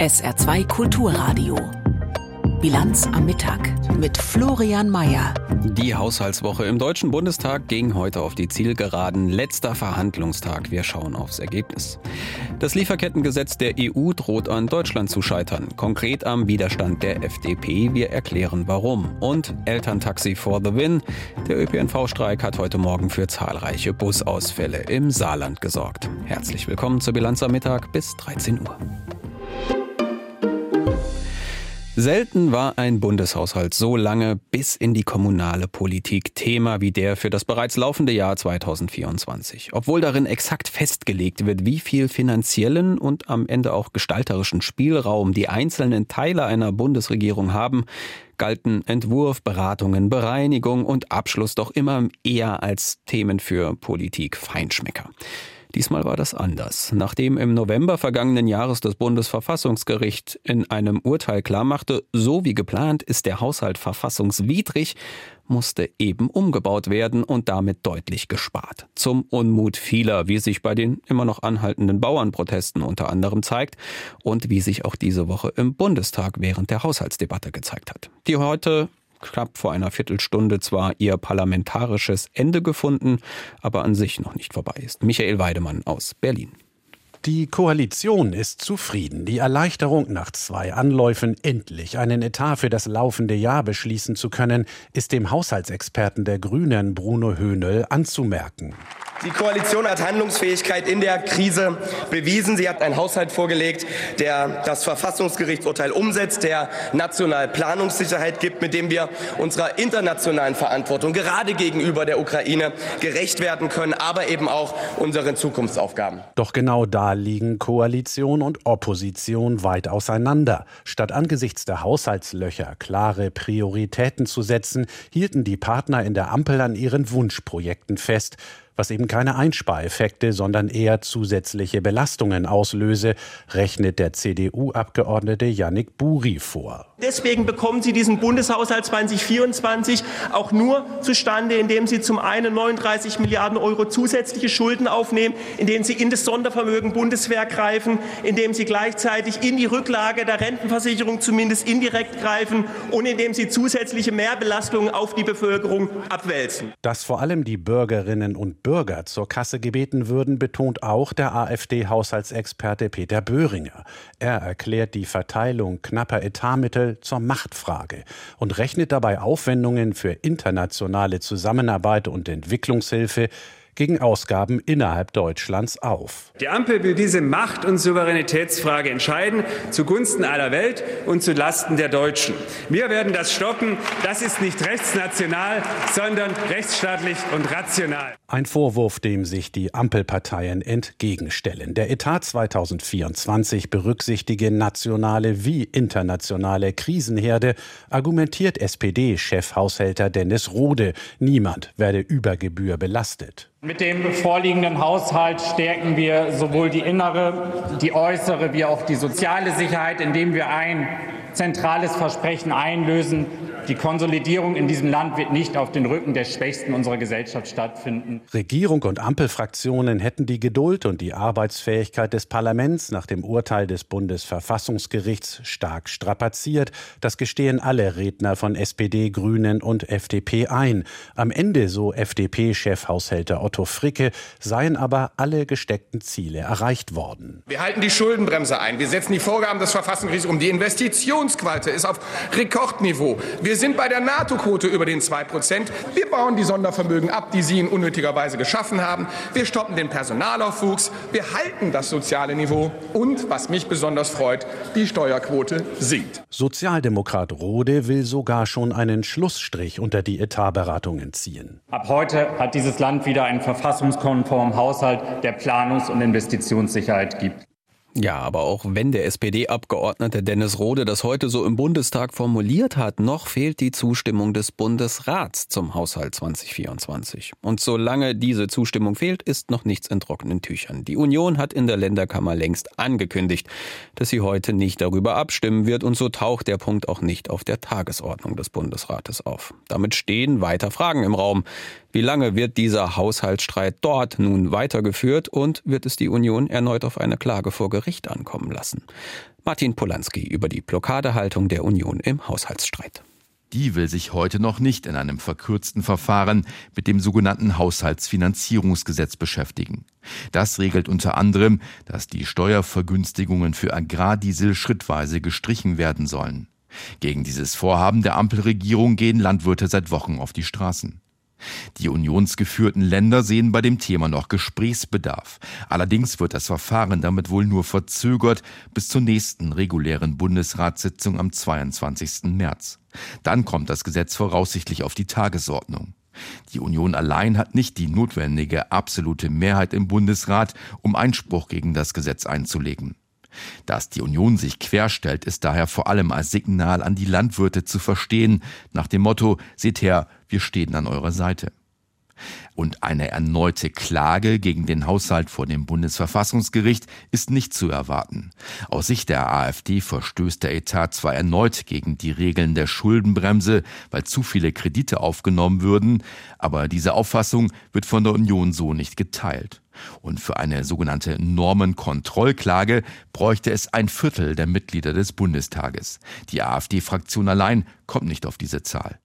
SR2 Kulturradio. Bilanz am Mittag mit Florian Mayer. Die Haushaltswoche im Deutschen Bundestag ging heute auf die Zielgeraden. Letzter Verhandlungstag. Wir schauen aufs Ergebnis. Das Lieferkettengesetz der EU droht an Deutschland zu scheitern. Konkret am Widerstand der FDP. Wir erklären warum. Und Elterntaxi for the win. Der ÖPNV-Streik hat heute Morgen für zahlreiche Busausfälle im Saarland gesorgt. Herzlich willkommen zur Bilanz am Mittag bis 13 Uhr. Selten war ein Bundeshaushalt so lange bis in die kommunale Politik Thema wie der für das bereits laufende Jahr 2024. Obwohl darin exakt festgelegt wird, wie viel finanziellen und am Ende auch gestalterischen Spielraum die einzelnen Teile einer Bundesregierung haben, galten Entwurf, Beratungen, Bereinigung und Abschluss doch immer eher als Themen für Politik Feinschmecker. Diesmal war das anders. Nachdem im November vergangenen Jahres das Bundesverfassungsgericht in einem Urteil klarmachte, so wie geplant ist der Haushalt verfassungswidrig, musste eben umgebaut werden und damit deutlich gespart. Zum Unmut vieler, wie sich bei den immer noch anhaltenden Bauernprotesten unter anderem zeigt und wie sich auch diese Woche im Bundestag während der Haushaltsdebatte gezeigt hat. Die heute knapp vor einer Viertelstunde zwar ihr parlamentarisches Ende gefunden, aber an sich noch nicht vorbei ist. Michael Weidemann aus Berlin. Die Koalition ist zufrieden. Die Erleichterung, nach zwei Anläufen endlich einen Etat für das laufende Jahr beschließen zu können, ist dem Haushaltsexperten der Grünen Bruno Höhnel anzumerken. Die Koalition hat Handlungsfähigkeit in der Krise bewiesen. Sie hat einen Haushalt vorgelegt, der das Verfassungsgerichtsurteil umsetzt, der national Planungssicherheit gibt, mit dem wir unserer internationalen Verantwortung gerade gegenüber der Ukraine gerecht werden können, aber eben auch unseren Zukunftsaufgaben. Doch genau da liegen Koalition und Opposition weit auseinander. Statt angesichts der Haushaltslöcher klare Prioritäten zu setzen, hielten die Partner in der Ampel an ihren Wunschprojekten fest was eben keine Einspareffekte, sondern eher zusätzliche Belastungen auslöse, rechnet der CDU-Abgeordnete Yannick Buri vor. Deswegen bekommen Sie diesen Bundeshaushalt 2024 auch nur zustande, indem Sie zum einen 39 Milliarden Euro zusätzliche Schulden aufnehmen, indem Sie in das Sondervermögen Bundeswehr greifen, indem Sie gleichzeitig in die Rücklage der Rentenversicherung zumindest indirekt greifen und indem Sie zusätzliche Mehrbelastungen auf die Bevölkerung abwälzen. Dass vor allem die Bürgerinnen und Bürger Bürger zur Kasse gebeten würden, betont auch der AfD-Haushaltsexperte Peter Böhringer. Er erklärt die Verteilung knapper Etatmittel zur Machtfrage und rechnet dabei Aufwendungen für internationale Zusammenarbeit und Entwicklungshilfe gegen Ausgaben innerhalb Deutschlands auf. Die Ampel will diese Macht- und Souveränitätsfrage entscheiden, zugunsten aller Welt und zu Lasten der Deutschen. Wir werden das stoppen. Das ist nicht rechtsnational, sondern rechtsstaatlich und rational. Ein Vorwurf, dem sich die Ampelparteien entgegenstellen. Der Etat 2024 berücksichtige nationale wie internationale Krisenherde, argumentiert SPD-Chefhaushälter Dennis Rode. Niemand werde über Gebühr belastet. Mit dem vorliegenden Haushalt stärken wir sowohl die innere, die äußere wie auch die soziale Sicherheit, indem wir ein zentrales Versprechen einlösen, die Konsolidierung in diesem Land wird nicht auf den Rücken der Schwächsten unserer Gesellschaft stattfinden. Regierung und Ampelfraktionen hätten die Geduld und die Arbeitsfähigkeit des Parlaments nach dem Urteil des Bundesverfassungsgerichts stark strapaziert. Das gestehen alle Redner von SPD, Grünen und FDP ein. Am Ende, so FDP-Chefhaushälter Otto Fricke, seien aber alle gesteckten Ziele erreicht worden. Wir halten die Schuldenbremse ein. Wir setzen die Vorgaben des Verfassungsgerichts um. Die Investitionsquote ist auf Rekordniveau. Wir sind bei der NATO-Quote über den 2 Prozent. Wir bauen die Sondervermögen ab, die Sie in unnötiger Weise geschaffen haben. Wir stoppen den Personalaufwuchs. Wir halten das soziale Niveau. Und, was mich besonders freut, die Steuerquote sinkt. Sozialdemokrat Rode will sogar schon einen Schlussstrich unter die Etatberatungen ziehen. Ab heute hat dieses Land wieder einen verfassungskonformen Haushalt, der Planungs- und Investitionssicherheit gibt. Ja, aber auch wenn der SPD-Abgeordnete Dennis Rode das heute so im Bundestag formuliert hat, noch fehlt die Zustimmung des Bundesrats zum Haushalt 2024. Und solange diese Zustimmung fehlt, ist noch nichts in trockenen Tüchern. Die Union hat in der Länderkammer längst angekündigt, dass sie heute nicht darüber abstimmen wird und so taucht der Punkt auch nicht auf der Tagesordnung des Bundesrates auf. Damit stehen weiter Fragen im Raum. Wie lange wird dieser Haushaltsstreit dort nun weitergeführt und wird es die Union erneut auf eine Klage vor ankommen lassen. Martin Polanski über die Blockadehaltung der Union im Haushaltsstreit. Die will sich heute noch nicht in einem verkürzten Verfahren mit dem sogenannten Haushaltsfinanzierungsgesetz beschäftigen. Das regelt unter anderem, dass die Steuervergünstigungen für Agrardiesel schrittweise gestrichen werden sollen. Gegen dieses Vorhaben der Ampelregierung gehen Landwirte seit Wochen auf die Straßen. Die unionsgeführten Länder sehen bei dem Thema noch Gesprächsbedarf. Allerdings wird das Verfahren damit wohl nur verzögert bis zur nächsten regulären Bundesratssitzung am 22. März. Dann kommt das Gesetz voraussichtlich auf die Tagesordnung. Die Union allein hat nicht die notwendige absolute Mehrheit im Bundesrat, um Einspruch gegen das Gesetz einzulegen. Dass die Union sich querstellt, ist daher vor allem als Signal an die Landwirte zu verstehen, nach dem Motto, seht her, wir stehen an eurer Seite. Und eine erneute Klage gegen den Haushalt vor dem Bundesverfassungsgericht ist nicht zu erwarten. Aus Sicht der AfD verstößt der Etat zwar erneut gegen die Regeln der Schuldenbremse, weil zu viele Kredite aufgenommen würden, aber diese Auffassung wird von der Union so nicht geteilt. Und für eine sogenannte Normenkontrollklage bräuchte es ein Viertel der Mitglieder des Bundestages. Die AfD-Fraktion allein kommt nicht auf diese Zahl.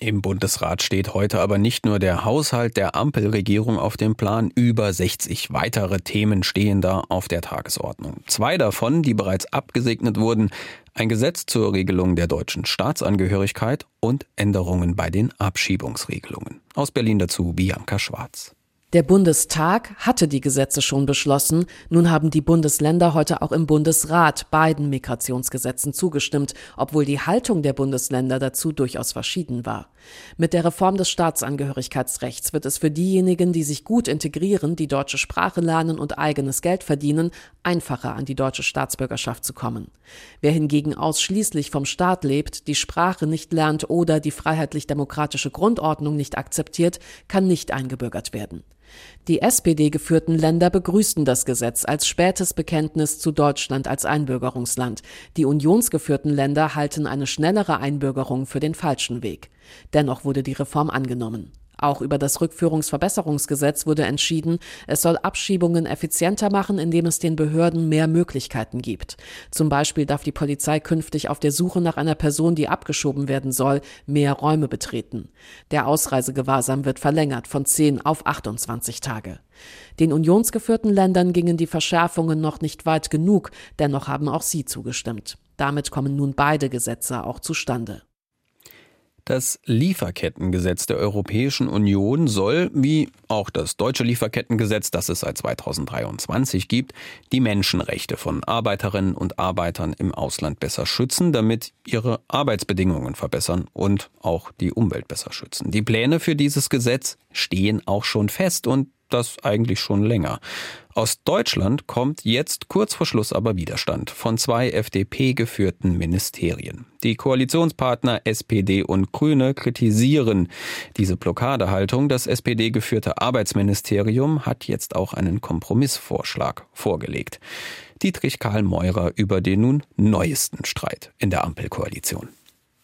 Im Bundesrat steht heute aber nicht nur der Haushalt der Ampelregierung auf dem Plan, über 60 weitere Themen stehen da auf der Tagesordnung. Zwei davon, die bereits abgesegnet wurden, ein Gesetz zur Regelung der deutschen Staatsangehörigkeit und Änderungen bei den Abschiebungsregelungen. Aus Berlin dazu Bianca Schwarz. Der Bundestag hatte die Gesetze schon beschlossen. Nun haben die Bundesländer heute auch im Bundesrat beiden Migrationsgesetzen zugestimmt, obwohl die Haltung der Bundesländer dazu durchaus verschieden war. Mit der Reform des Staatsangehörigkeitsrechts wird es für diejenigen, die sich gut integrieren, die deutsche Sprache lernen und eigenes Geld verdienen, einfacher an die deutsche Staatsbürgerschaft zu kommen. Wer hingegen ausschließlich vom Staat lebt, die Sprache nicht lernt oder die freiheitlich-demokratische Grundordnung nicht akzeptiert, kann nicht eingebürgert werden. Die SPD-geführten Länder begrüßten das Gesetz als spätes Bekenntnis zu Deutschland als Einbürgerungsland. Die unionsgeführten Länder halten eine schnellere Einbürgerung für den falschen Weg. Dennoch wurde die Reform angenommen. Auch über das Rückführungsverbesserungsgesetz wurde entschieden, es soll Abschiebungen effizienter machen, indem es den Behörden mehr Möglichkeiten gibt. Zum Beispiel darf die Polizei künftig auf der Suche nach einer Person, die abgeschoben werden soll, mehr Räume betreten. Der Ausreisegewahrsam wird verlängert von 10 auf 28 Tage. Den unionsgeführten Ländern gingen die Verschärfungen noch nicht weit genug, dennoch haben auch sie zugestimmt. Damit kommen nun beide Gesetze auch zustande. Das Lieferkettengesetz der Europäischen Union soll, wie auch das deutsche Lieferkettengesetz, das es seit 2023 gibt, die Menschenrechte von Arbeiterinnen und Arbeitern im Ausland besser schützen, damit ihre Arbeitsbedingungen verbessern und auch die Umwelt besser schützen. Die Pläne für dieses Gesetz stehen auch schon fest und das eigentlich schon länger. Aus Deutschland kommt jetzt kurz vor Schluss aber Widerstand von zwei FDP-geführten Ministerien. Die Koalitionspartner SPD und Grüne kritisieren diese Blockadehaltung. Das SPD-geführte Arbeitsministerium hat jetzt auch einen Kompromissvorschlag vorgelegt. Dietrich Karl Meurer über den nun neuesten Streit in der Ampelkoalition.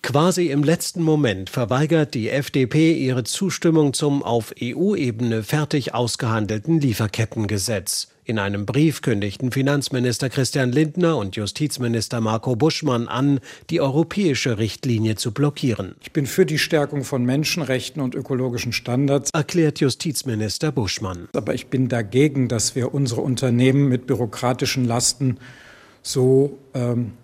Quasi im letzten Moment verweigert die FDP ihre Zustimmung zum auf EU-Ebene fertig ausgehandelten Lieferkettengesetz. In einem Brief kündigten Finanzminister Christian Lindner und Justizminister Marco Buschmann an, die europäische Richtlinie zu blockieren. Ich bin für die Stärkung von Menschenrechten und ökologischen Standards, erklärt Justizminister Buschmann. Aber ich bin dagegen, dass wir unsere Unternehmen mit bürokratischen Lasten so ähm, äh,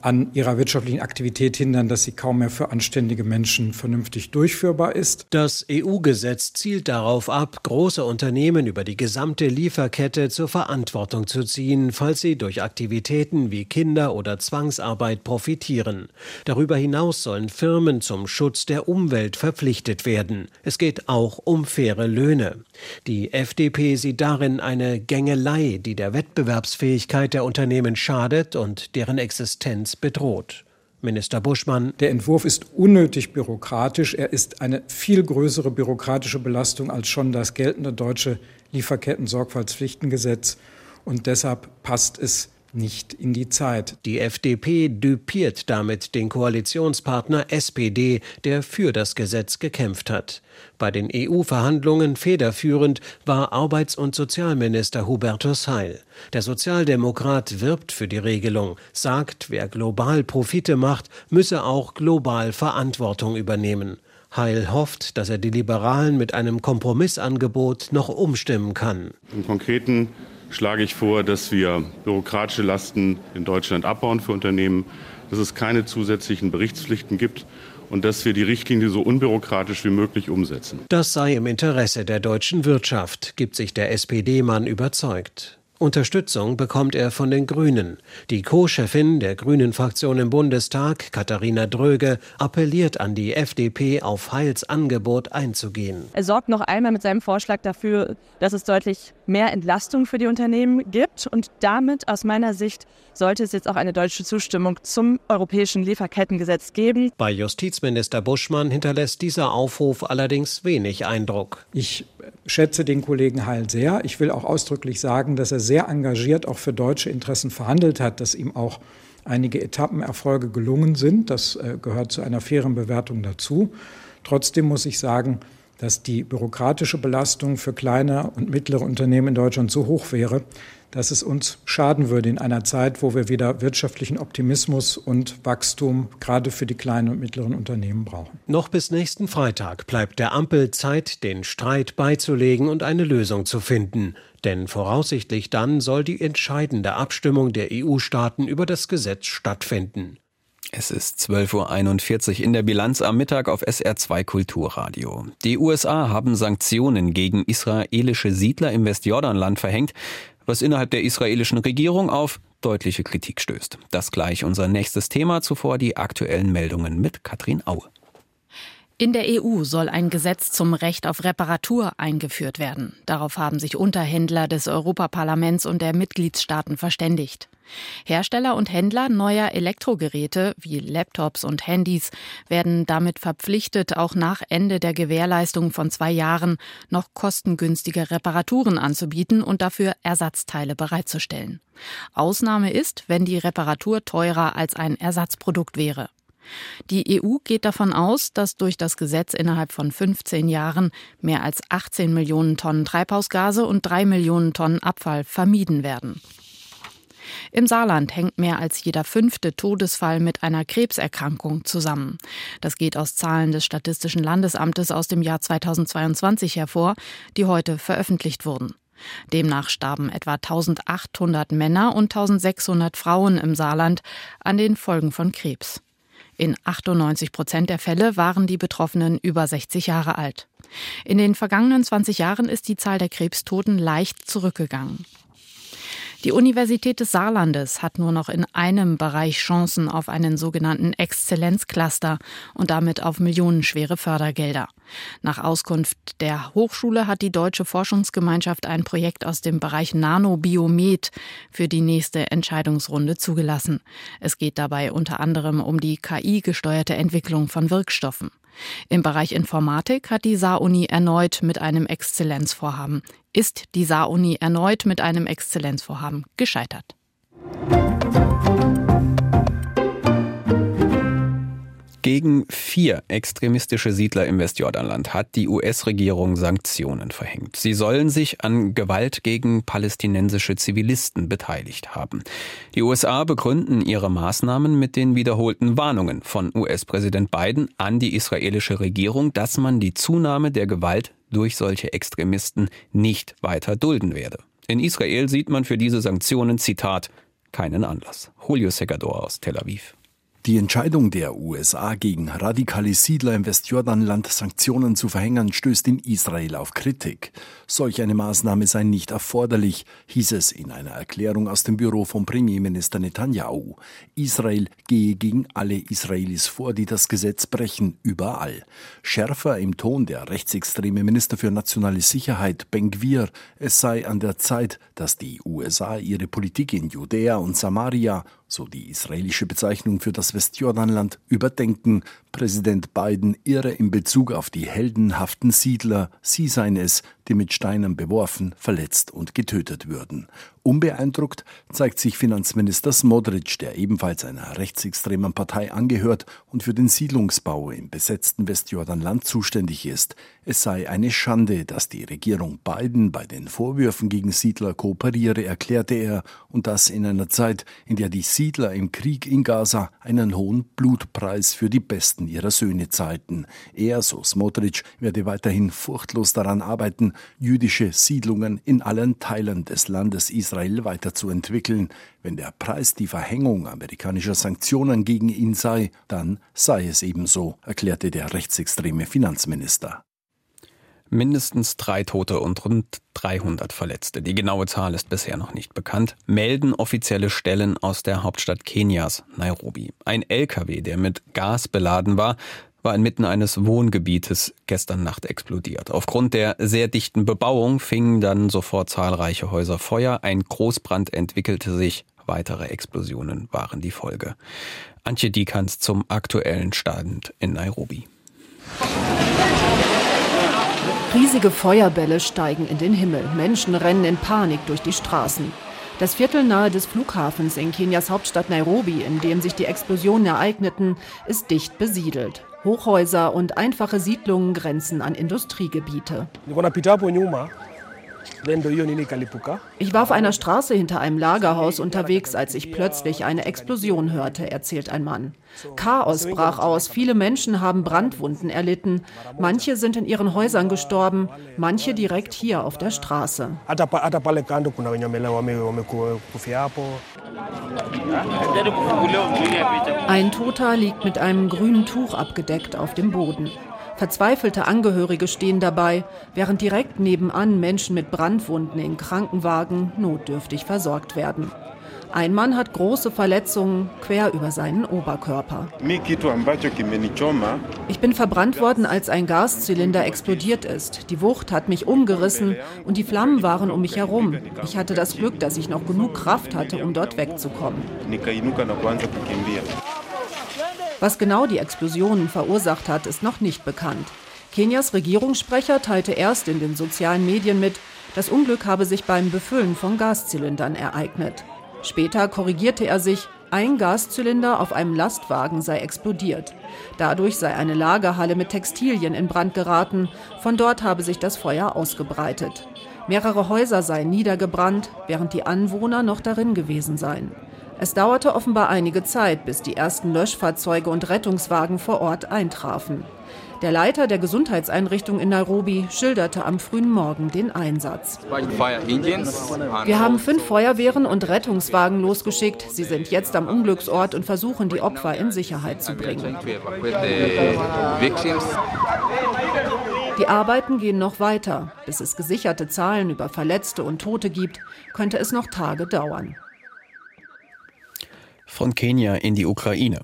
an ihrer wirtschaftlichen Aktivität hindern, dass sie kaum mehr für anständige Menschen vernünftig durchführbar ist. Das EU-Gesetz zielt darauf ab, große Unternehmen über die gesamte Lieferkette zur Verantwortung zu ziehen, falls sie durch Aktivitäten wie Kinder- oder Zwangsarbeit profitieren. Darüber hinaus sollen Firmen zum Schutz der Umwelt verpflichtet werden. Es geht auch um faire Löhne. Die FDP sieht darin eine Gängelei, die der Wettbewerbsfähigkeit der Unternehmen schadet und deren Existenz Existenz bedroht. Minister Buschmann. Der Entwurf ist unnötig bürokratisch. Er ist eine viel größere bürokratische Belastung als schon das geltende deutsche Lieferketten-Sorgfaltspflichtengesetz. Und deshalb passt es nicht in die Zeit. Die FDP düpiert damit den Koalitionspartner SPD, der für das Gesetz gekämpft hat. Bei den EU-Verhandlungen federführend war Arbeits- und Sozialminister Hubertus Heil. Der Sozialdemokrat wirbt für die Regelung, sagt, wer global Profite macht, müsse auch global Verantwortung übernehmen. Heil hofft, dass er die Liberalen mit einem Kompromissangebot noch umstimmen kann. Im Konkreten schlage ich vor, dass wir bürokratische Lasten in Deutschland abbauen für Unternehmen, dass es keine zusätzlichen Berichtspflichten gibt und dass wir die Richtlinie so unbürokratisch wie möglich umsetzen. Das sei im Interesse der deutschen Wirtschaft, gibt sich der SPD-Mann überzeugt. Unterstützung bekommt er von den Grünen. Die Co-Chefin der Grünen-Fraktion im Bundestag, Katharina Dröge, appelliert an die FDP, auf Heils Angebot einzugehen. Er sorgt noch einmal mit seinem Vorschlag dafür, dass es deutlich mehr Entlastung für die Unternehmen gibt. Und damit aus meiner Sicht sollte es jetzt auch eine deutsche Zustimmung zum europäischen Lieferkettengesetz geben. Bei Justizminister Buschmann hinterlässt dieser Aufruf allerdings wenig Eindruck. Ich schätze den Kollegen Heil sehr. Ich will auch ausdrücklich sagen, dass er sehr engagiert auch für deutsche Interessen verhandelt hat, dass ihm auch einige Etappenerfolge gelungen sind. Das äh, gehört zu einer fairen Bewertung dazu. Trotzdem muss ich sagen, dass die bürokratische Belastung für kleine und mittlere Unternehmen in Deutschland so hoch wäre, dass es uns schaden würde in einer Zeit, wo wir wieder wirtschaftlichen Optimismus und Wachstum gerade für die kleinen und mittleren Unternehmen brauchen. Noch bis nächsten Freitag bleibt der Ampel Zeit, den Streit beizulegen und eine Lösung zu finden. Denn voraussichtlich dann soll die entscheidende Abstimmung der EU-Staaten über das Gesetz stattfinden. Es ist 12.41 Uhr in der Bilanz am Mittag auf SR2 Kulturradio. Die USA haben Sanktionen gegen israelische Siedler im Westjordanland verhängt, was innerhalb der israelischen Regierung auf deutliche Kritik stößt. Das gleich unser nächstes Thema, zuvor die aktuellen Meldungen mit Katrin Aue. In der EU soll ein Gesetz zum Recht auf Reparatur eingeführt werden. Darauf haben sich Unterhändler des Europaparlaments und der Mitgliedstaaten verständigt. Hersteller und Händler neuer Elektrogeräte wie Laptops und Handys werden damit verpflichtet, auch nach Ende der Gewährleistung von zwei Jahren noch kostengünstige Reparaturen anzubieten und dafür Ersatzteile bereitzustellen. Ausnahme ist, wenn die Reparatur teurer als ein Ersatzprodukt wäre. Die EU geht davon aus, dass durch das Gesetz innerhalb von 15 Jahren mehr als 18 Millionen Tonnen Treibhausgase und 3 Millionen Tonnen Abfall vermieden werden. Im Saarland hängt mehr als jeder fünfte Todesfall mit einer Krebserkrankung zusammen. Das geht aus Zahlen des Statistischen Landesamtes aus dem Jahr 2022 hervor, die heute veröffentlicht wurden. Demnach starben etwa 1800 Männer und 1600 Frauen im Saarland an den Folgen von Krebs. In 98 Prozent der Fälle waren die Betroffenen über 60 Jahre alt. In den vergangenen 20 Jahren ist die Zahl der Krebstoten leicht zurückgegangen. Die Universität des Saarlandes hat nur noch in einem Bereich Chancen auf einen sogenannten Exzellenzcluster und damit auf millionenschwere Fördergelder. Nach Auskunft der Hochschule hat die Deutsche Forschungsgemeinschaft ein Projekt aus dem Bereich Nanobiomet für die nächste Entscheidungsrunde zugelassen. Es geht dabei unter anderem um die KI-gesteuerte Entwicklung von Wirkstoffen. Im Bereich Informatik hat die Saar-Uni erneut mit einem Exzellenzvorhaben, ist die Saar-Uni erneut mit einem Exzellenzvorhaben gescheitert. Gegen vier extremistische Siedler im Westjordanland hat die US-Regierung Sanktionen verhängt. Sie sollen sich an Gewalt gegen palästinensische Zivilisten beteiligt haben. Die USA begründen ihre Maßnahmen mit den wiederholten Warnungen von US-Präsident Biden an die israelische Regierung, dass man die Zunahme der Gewalt durch solche Extremisten nicht weiter dulden werde. In Israel sieht man für diese Sanktionen, Zitat, keinen Anlass. Julio Segador aus Tel Aviv. Die Entscheidung der USA gegen radikale Siedler im Westjordanland Sanktionen zu verhängen, stößt in Israel auf Kritik. Solch eine Maßnahme sei nicht erforderlich, hieß es in einer Erklärung aus dem Büro von Premierminister Netanyahu. Israel gehe gegen alle Israelis vor, die das Gesetz brechen, überall. Schärfer im Ton der rechtsextreme Minister für nationale Sicherheit, Ben Gvir, es sei an der Zeit, dass die USA ihre Politik in Judäa und Samaria so die israelische Bezeichnung für das Westjordanland, überdenken. Präsident Biden irre in Bezug auf die heldenhaften Siedler, sie seien es, die mit Steinen beworfen, verletzt und getötet würden. Unbeeindruckt zeigt sich Finanzminister Smodric, der ebenfalls einer rechtsextremen Partei angehört und für den Siedlungsbau im besetzten Westjordanland zuständig ist. Es sei eine Schande, dass die Regierung Biden bei den Vorwürfen gegen Siedler kooperiere, erklärte er, und das in einer Zeit, in der die Siedler im Krieg in Gaza einen hohen Blutpreis für die Besten ihrer Söhne zahlten. Er, so Smodric, werde weiterhin furchtlos daran arbeiten, jüdische Siedlungen in allen Teilen des Landes Israel Israel weiterzuentwickeln. Wenn der Preis die Verhängung amerikanischer Sanktionen gegen ihn sei, dann sei es ebenso, erklärte der rechtsextreme Finanzminister. Mindestens drei Tote und rund 300 Verletzte. Die genaue Zahl ist bisher noch nicht bekannt, melden offizielle Stellen aus der Hauptstadt Kenias, Nairobi. Ein LKW, der mit Gas beladen war, war inmitten eines Wohngebietes gestern Nacht explodiert. Aufgrund der sehr dichten Bebauung fingen dann sofort zahlreiche Häuser Feuer. Ein Großbrand entwickelte sich. Weitere Explosionen waren die Folge. Antje Diekanz zum aktuellen Stand in Nairobi. Riesige Feuerbälle steigen in den Himmel. Menschen rennen in Panik durch die Straßen. Das Viertel nahe des Flughafens in Kenias Hauptstadt Nairobi, in dem sich die Explosionen ereigneten, ist dicht besiedelt. Hochhäuser und einfache Siedlungen grenzen an Industriegebiete. Ich war auf einer Straße hinter einem Lagerhaus unterwegs, als ich plötzlich eine Explosion hörte, erzählt ein Mann. Chaos brach aus, viele Menschen haben Brandwunden erlitten, manche sind in ihren Häusern gestorben, manche direkt hier auf der Straße. Ein Toter liegt mit einem grünen Tuch abgedeckt auf dem Boden. Verzweifelte Angehörige stehen dabei, während direkt nebenan Menschen mit Brandwunden in Krankenwagen notdürftig versorgt werden. Ein Mann hat große Verletzungen quer über seinen Oberkörper. Ich bin verbrannt worden, als ein Gaszylinder explodiert ist. Die Wucht hat mich umgerissen und die Flammen waren um mich herum. Ich hatte das Glück, dass ich noch genug Kraft hatte, um dort wegzukommen. Was genau die Explosionen verursacht hat, ist noch nicht bekannt. Kenias Regierungssprecher teilte erst in den sozialen Medien mit, das Unglück habe sich beim Befüllen von Gaszylindern ereignet. Später korrigierte er sich, ein Gaszylinder auf einem Lastwagen sei explodiert. Dadurch sei eine Lagerhalle mit Textilien in Brand geraten. Von dort habe sich das Feuer ausgebreitet. Mehrere Häuser seien niedergebrannt, während die Anwohner noch darin gewesen seien. Es dauerte offenbar einige Zeit, bis die ersten Löschfahrzeuge und Rettungswagen vor Ort eintrafen. Der Leiter der Gesundheitseinrichtung in Nairobi schilderte am frühen Morgen den Einsatz. Wir haben fünf Feuerwehren und Rettungswagen losgeschickt. Sie sind jetzt am Unglücksort und versuchen, die Opfer in Sicherheit zu bringen. Die Arbeiten gehen noch weiter. Bis es gesicherte Zahlen über Verletzte und Tote gibt, könnte es noch Tage dauern. Von Kenia in die Ukraine.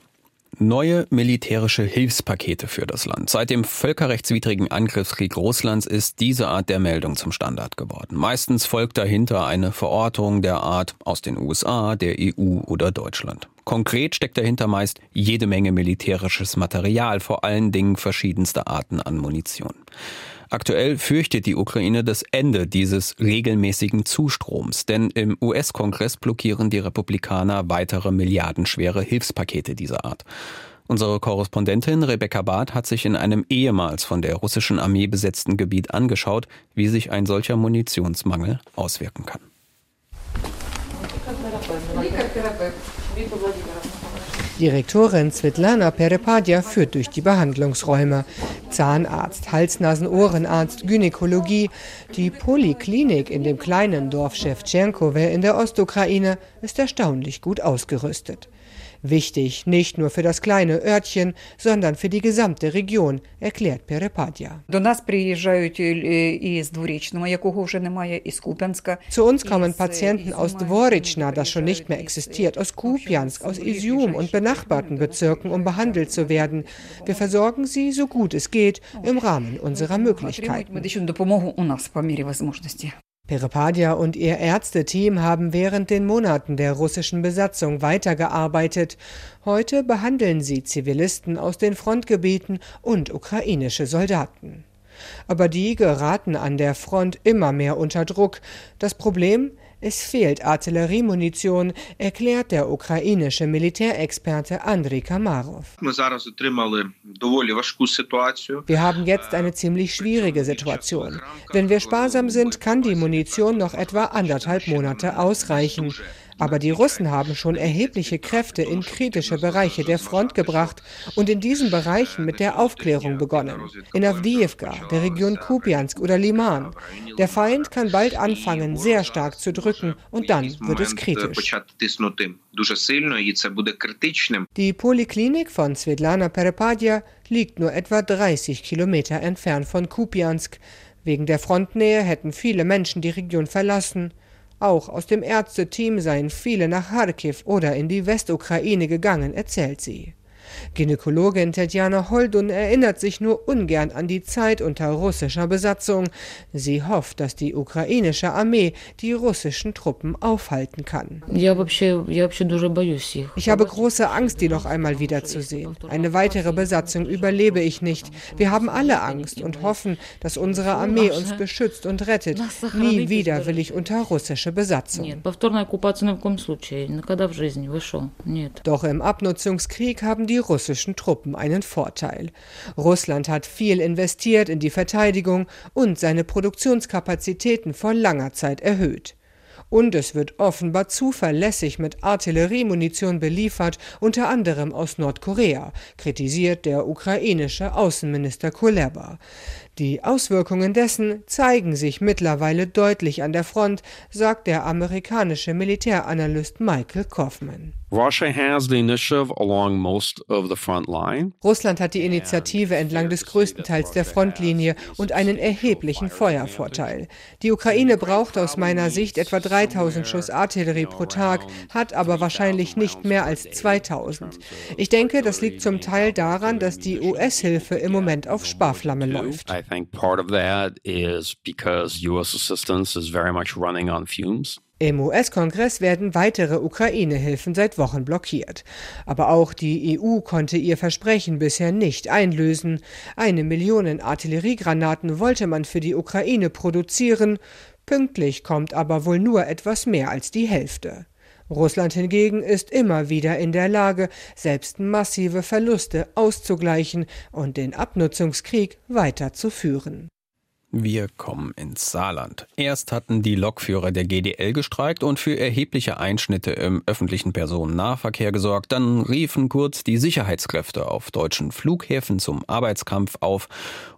Neue militärische Hilfspakete für das Land. Seit dem völkerrechtswidrigen Angriffskrieg Russlands ist diese Art der Meldung zum Standard geworden. Meistens folgt dahinter eine Verortung der Art aus den USA, der EU oder Deutschland. Konkret steckt dahinter meist jede Menge militärisches Material, vor allen Dingen verschiedenste Arten an Munition. Aktuell fürchtet die Ukraine das Ende dieses regelmäßigen Zustroms, denn im US-Kongress blockieren die Republikaner weitere milliardenschwere Hilfspakete dieser Art. Unsere Korrespondentin Rebecca Barth hat sich in einem ehemals von der russischen Armee besetzten Gebiet angeschaut, wie sich ein solcher Munitionsmangel auswirken kann. Direktorin Svetlana Perepadia führt durch die Behandlungsräume. Zahnarzt, Hals-Nasen-Ohrenarzt, Gynäkologie. Die Poliklinik in dem kleinen Dorf Schewtschenkove in der Ostukraine ist erstaunlich gut ausgerüstet. Wichtig nicht nur für das kleine Örtchen, sondern für die gesamte Region, erklärt Perepadia. Zu uns kommen Patienten aus Dvoricna, das schon nicht mehr existiert, aus Kupiansk, aus Isium und benachbarten Bezirken, um behandelt zu werden. Wir versorgen sie, so gut es geht, im Rahmen unserer Möglichkeiten. Perepadia und ihr Ärzteteam haben während den Monaten der russischen Besatzung weitergearbeitet. Heute behandeln sie Zivilisten aus den Frontgebieten und ukrainische Soldaten. Aber die geraten an der Front immer mehr unter Druck. Das Problem, Es fehlt Artilleriemunition, erklärt der ukrainische Militärexperte Andriy Kamarov. Wir haben jetzt eine ziemlich schwierige Situation. Wenn wir sparsam sind, kann die Munition noch etwa anderthalb Monate ausreichen. Aber die Russen haben schon erhebliche Kräfte in kritische Bereiche der Front gebracht und in diesen Bereichen mit der Aufklärung begonnen. In Avdiivka, der Region Kupiansk oder Liman. Der Feind kann bald anfangen, sehr stark zu drücken und dann wird es kritisch. Die Poliklinik von Svetlana Perepadia liegt nur etwa 30 Kilometer entfernt von Kupiansk. Wegen der Frontnähe hätten viele Menschen die Region verlassen. Auch aus dem Ärzteteam seien viele nach Kharkiv oder in die Westukraine gegangen, erzählt sie. Gynäkologin Tetjana Holdun erinnert sich nur ungern an die Zeit unter russischer Besatzung. Sie hofft, dass die ukrainische Armee die russischen Truppen aufhalten kann. Ich habe große Angst, die noch einmal wiederzusehen. Eine weitere Besatzung überlebe ich nicht. Wir haben alle Angst und hoffen, dass unsere Armee uns beschützt und rettet. Nie wieder will ich unter russische Besatzung. Doch im Abnutzungskrieg haben die russischen Truppen einen Vorteil. Russland hat viel investiert in die Verteidigung und seine Produktionskapazitäten vor langer Zeit erhöht. Und es wird offenbar zuverlässig mit Artilleriemunition beliefert, unter anderem aus Nordkorea, kritisiert der ukrainische Außenminister Kuleba. Die Auswirkungen dessen zeigen sich mittlerweile deutlich an der Front, sagt der amerikanische Militäranalyst Michael Kaufman. Russland hat die Initiative entlang des größten Teils der Frontlinie und einen erheblichen Feuervorteil. Die Ukraine braucht aus meiner Sicht etwa 3000 Schuss Artillerie pro Tag, hat aber wahrscheinlich nicht mehr als 2000. Ich denke, das liegt zum Teil daran, dass die US-Hilfe im Moment auf Sparflamme läuft. I think part of that is because US assistance is very much running on fumes. Im US-Kongress werden weitere Ukraine-Hilfen seit Wochen blockiert. Aber auch die EU konnte ihr Versprechen bisher nicht einlösen. Eine Million Artilleriegranaten wollte man für die Ukraine produzieren. Pünktlich kommt aber wohl nur etwas mehr als die Hälfte. Russland hingegen ist immer wieder in der Lage, selbst massive Verluste auszugleichen und den Abnutzungskrieg weiterzuführen. Wir kommen ins Saarland. Erst hatten die Lokführer der GDL gestreikt und für erhebliche Einschnitte im öffentlichen Personennahverkehr gesorgt. Dann riefen kurz die Sicherheitskräfte auf deutschen Flughäfen zum Arbeitskampf auf.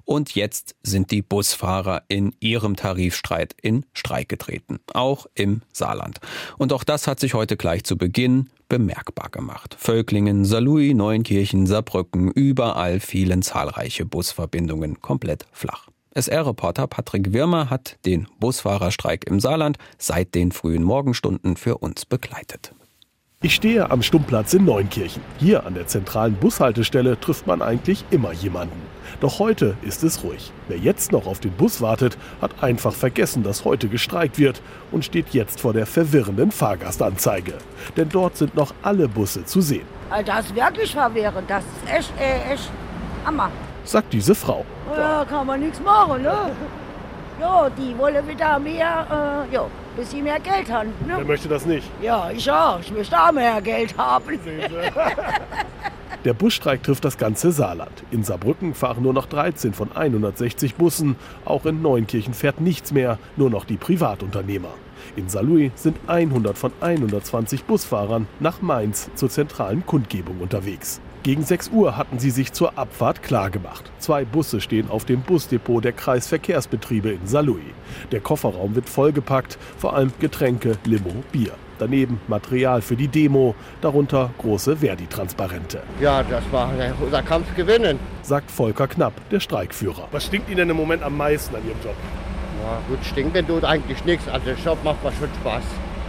Und jetzt sind die Busfahrer in ihrem Tarifstreit in Streik getreten. Auch im Saarland. Und auch das hat sich heute gleich zu Beginn bemerkbar gemacht. Völklingen, Saarlouis, Neunkirchen, Saarbrücken, überall fielen zahlreiche Busverbindungen komplett flach. SR-Reporter Patrick Wirmer hat den Busfahrerstreik im Saarland seit den frühen Morgenstunden für uns begleitet. Ich stehe am Stummplatz in Neunkirchen. Hier an der zentralen Bushaltestelle trifft man eigentlich immer jemanden. Doch heute ist es ruhig. Wer jetzt noch auf den Bus wartet, hat einfach vergessen, dass heute gestreikt wird und steht jetzt vor der verwirrenden Fahrgastanzeige. Denn dort sind noch alle Busse zu sehen. Das ist wirklich verwirrend. Das ist echt, äh, echt Hammer sagt diese Frau. Ja, kann man nichts machen, ne? Ja, die wollen wieder mehr, äh, ja, bis sie mehr Geld haben. Ne? Wer möchte das nicht? Ja, ich auch. Ich möchte auch mehr Geld haben. Der Busstreik trifft das ganze Saarland. In Saarbrücken fahren nur noch 13 von 160 Bussen. Auch in Neunkirchen fährt nichts mehr, nur noch die Privatunternehmer. In Saarlouis sind 100 von 120 Busfahrern nach Mainz zur zentralen Kundgebung unterwegs. Gegen 6 Uhr hatten sie sich zur Abfahrt klargemacht. Zwei Busse stehen auf dem Busdepot der Kreisverkehrsbetriebe in Saarlouis. Der Kofferraum wird vollgepackt, vor allem Getränke, Limo, Bier. Daneben Material für die Demo, darunter große Verdi-Transparente. Ja, das war unser Kampf gewinnen, sagt Volker Knapp, der Streikführer. Was stinkt Ihnen denn im Moment am meisten an Ihrem Job? Ja, gut, stinken tut eigentlich nichts. Also der Job macht mir schon Spaß.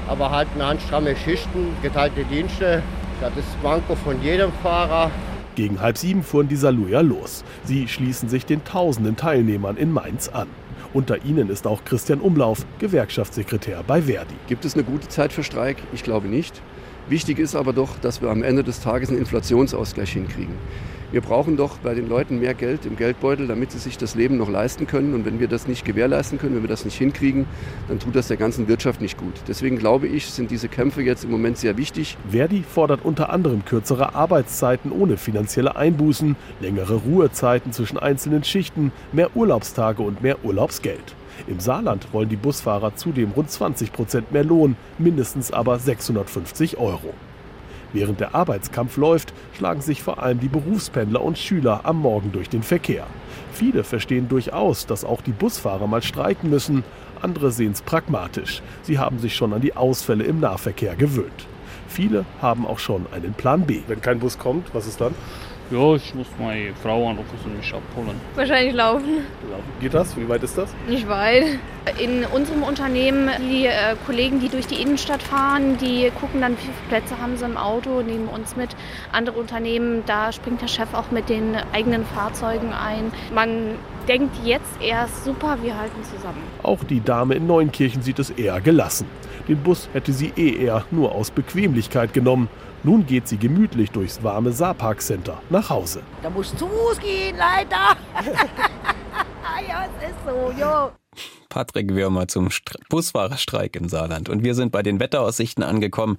Aber halt eine stramme Schichten, geteilte Dienste, das ist Manko von jedem Fahrer. Gegen halb sieben fuhren die Saluja los. Sie schließen sich den tausenden Teilnehmern in Mainz an. Unter ihnen ist auch Christian Umlauf, Gewerkschaftssekretär bei Verdi. Gibt es eine gute Zeit für Streik? Ich glaube nicht. Wichtig ist aber doch, dass wir am Ende des Tages einen Inflationsausgleich hinkriegen. Wir brauchen doch bei den Leuten mehr Geld im Geldbeutel, damit sie sich das Leben noch leisten können. Und wenn wir das nicht gewährleisten können, wenn wir das nicht hinkriegen, dann tut das der ganzen Wirtschaft nicht gut. Deswegen glaube ich, sind diese Kämpfe jetzt im Moment sehr wichtig. Verdi fordert unter anderem kürzere Arbeitszeiten ohne finanzielle Einbußen, längere Ruhezeiten zwischen einzelnen Schichten, mehr Urlaubstage und mehr Urlaubsgeld. Im Saarland wollen die Busfahrer zudem rund 20 Prozent mehr Lohn, mindestens aber 650 Euro. Während der Arbeitskampf läuft, schlagen sich vor allem die Berufspendler und Schüler am Morgen durch den Verkehr. Viele verstehen durchaus, dass auch die Busfahrer mal streiken müssen. Andere sehen es pragmatisch. Sie haben sich schon an die Ausfälle im Nahverkehr gewöhnt. Viele haben auch schon einen Plan B. Wenn kein Bus kommt, was ist dann? Ja, ich muss meine Frau anrufen und mich abholen. Wahrscheinlich laufen. Geht das? Wie weit ist das? Nicht weit. In unserem Unternehmen, die äh, Kollegen, die durch die Innenstadt fahren, die gucken dann, wie viele Plätze haben sie im Auto, nehmen uns mit. Andere Unternehmen, da springt der Chef auch mit den eigenen Fahrzeugen ein. Man denkt jetzt erst, super, wir halten zusammen. Auch die Dame in Neunkirchen sieht es eher gelassen. Den Bus hätte sie eh eher nur aus Bequemlichkeit genommen. Nun geht sie gemütlich durchs warme Saarpark Center nach Hause. Da musst du gehen, leider. ja, es ist so, jo. Patrick Würmer zum St Busfahrerstreik im Saarland. Und wir sind bei den Wetteraussichten angekommen.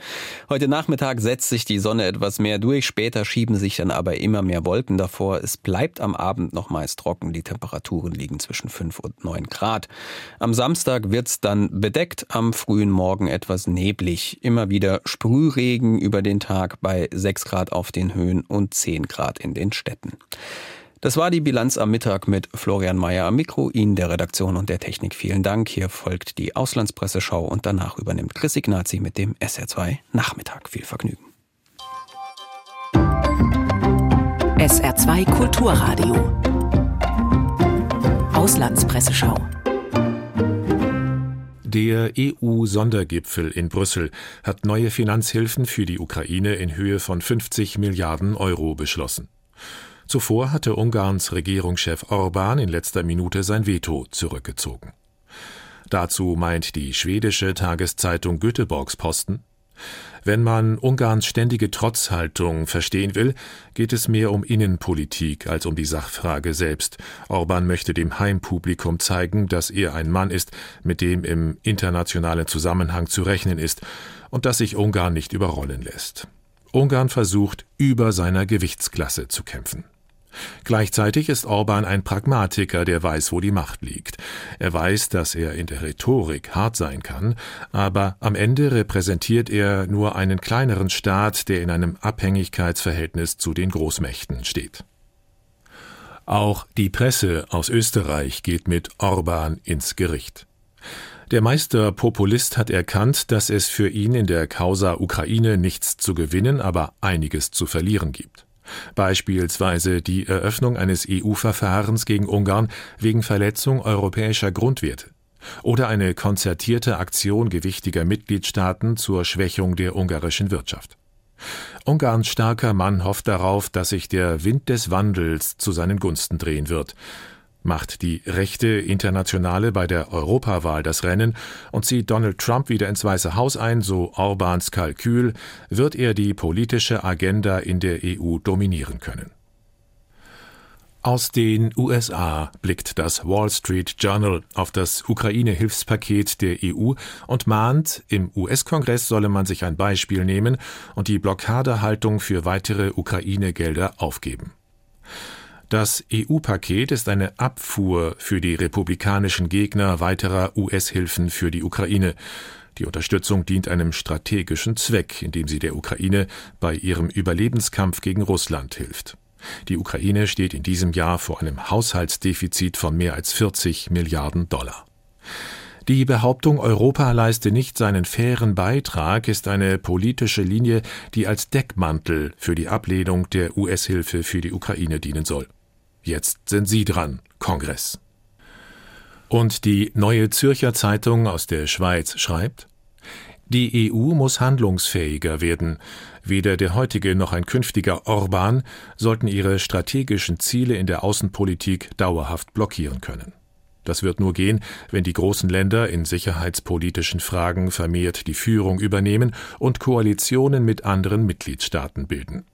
Heute Nachmittag setzt sich die Sonne etwas mehr durch, später schieben sich dann aber immer mehr Wolken davor. Es bleibt am Abend noch meist trocken. Die Temperaturen liegen zwischen 5 und 9 Grad. Am Samstag wird's dann bedeckt, am frühen Morgen etwas neblig. Immer wieder Sprühregen über den Tag bei 6 Grad auf den Höhen und 10 Grad in den Städten. Das war die Bilanz am Mittag mit Florian Mayer am Mikro, Ihnen der Redaktion und der Technik. Vielen Dank. Hier folgt die Auslandspresseschau und danach übernimmt Chris Ignazi mit dem SR2 Nachmittag. Viel Vergnügen. SR2 Kulturradio. Auslandspresseschau. Der EU-Sondergipfel in Brüssel hat neue Finanzhilfen für die Ukraine in Höhe von 50 Milliarden Euro beschlossen. Zuvor hatte Ungarns Regierungschef Orban in letzter Minute sein Veto zurückgezogen. Dazu meint die schwedische Tageszeitung Göteborgs Posten, wenn man Ungarns ständige Trotzhaltung verstehen will, geht es mehr um Innenpolitik als um die Sachfrage selbst. Orban möchte dem Heimpublikum zeigen, dass er ein Mann ist, mit dem im internationalen Zusammenhang zu rechnen ist und dass sich Ungarn nicht überrollen lässt. Ungarn versucht, über seiner Gewichtsklasse zu kämpfen. Gleichzeitig ist Orban ein Pragmatiker, der weiß, wo die Macht liegt. Er weiß, dass er in der Rhetorik hart sein kann, aber am Ende repräsentiert er nur einen kleineren Staat, der in einem Abhängigkeitsverhältnis zu den Großmächten steht. Auch die Presse aus Österreich geht mit Orban ins Gericht. Der Meisterpopulist hat erkannt, dass es für ihn in der Causa Ukraine nichts zu gewinnen, aber einiges zu verlieren gibt. Beispielsweise die Eröffnung eines EU-Verfahrens gegen Ungarn wegen Verletzung europäischer Grundwerte oder eine konzertierte Aktion gewichtiger Mitgliedstaaten zur Schwächung der ungarischen Wirtschaft. Ungarns starker Mann hofft darauf, dass sich der Wind des Wandels zu seinen Gunsten drehen wird. Macht die rechte Internationale bei der Europawahl das Rennen und zieht Donald Trump wieder ins Weiße Haus ein, so Orbans Kalkül, wird er die politische Agenda in der EU dominieren können. Aus den USA blickt das Wall Street Journal auf das Ukraine-Hilfspaket der EU und mahnt, im US-Kongress solle man sich ein Beispiel nehmen und die Blockadehaltung für weitere Ukraine-Gelder aufgeben. Das EU-Paket ist eine Abfuhr für die republikanischen Gegner weiterer US-Hilfen für die Ukraine. Die Unterstützung dient einem strategischen Zweck, indem sie der Ukraine bei ihrem Überlebenskampf gegen Russland hilft. Die Ukraine steht in diesem Jahr vor einem Haushaltsdefizit von mehr als 40 Milliarden Dollar. Die Behauptung, Europa leiste nicht seinen fairen Beitrag, ist eine politische Linie, die als Deckmantel für die Ablehnung der US-Hilfe für die Ukraine dienen soll. Jetzt sind Sie dran, Kongress. Und die Neue Zürcher Zeitung aus der Schweiz schreibt, die EU muss handlungsfähiger werden. Weder der heutige noch ein künftiger Orban sollten ihre strategischen Ziele in der Außenpolitik dauerhaft blockieren können. Das wird nur gehen, wenn die großen Länder in sicherheitspolitischen Fragen vermehrt die Führung übernehmen und Koalitionen mit anderen Mitgliedstaaten bilden.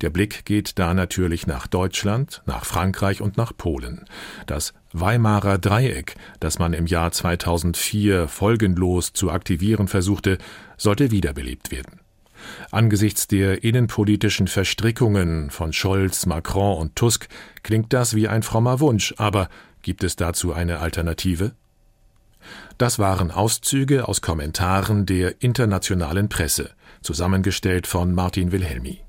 Der Blick geht da natürlich nach Deutschland, nach Frankreich und nach Polen. Das Weimarer Dreieck, das man im Jahr 2004 folgenlos zu aktivieren versuchte, sollte wiederbelebt werden. Angesichts der innenpolitischen Verstrickungen von Scholz, Macron und Tusk klingt das wie ein frommer Wunsch, aber gibt es dazu eine Alternative? Das waren Auszüge aus Kommentaren der internationalen Presse, zusammengestellt von Martin Wilhelmi.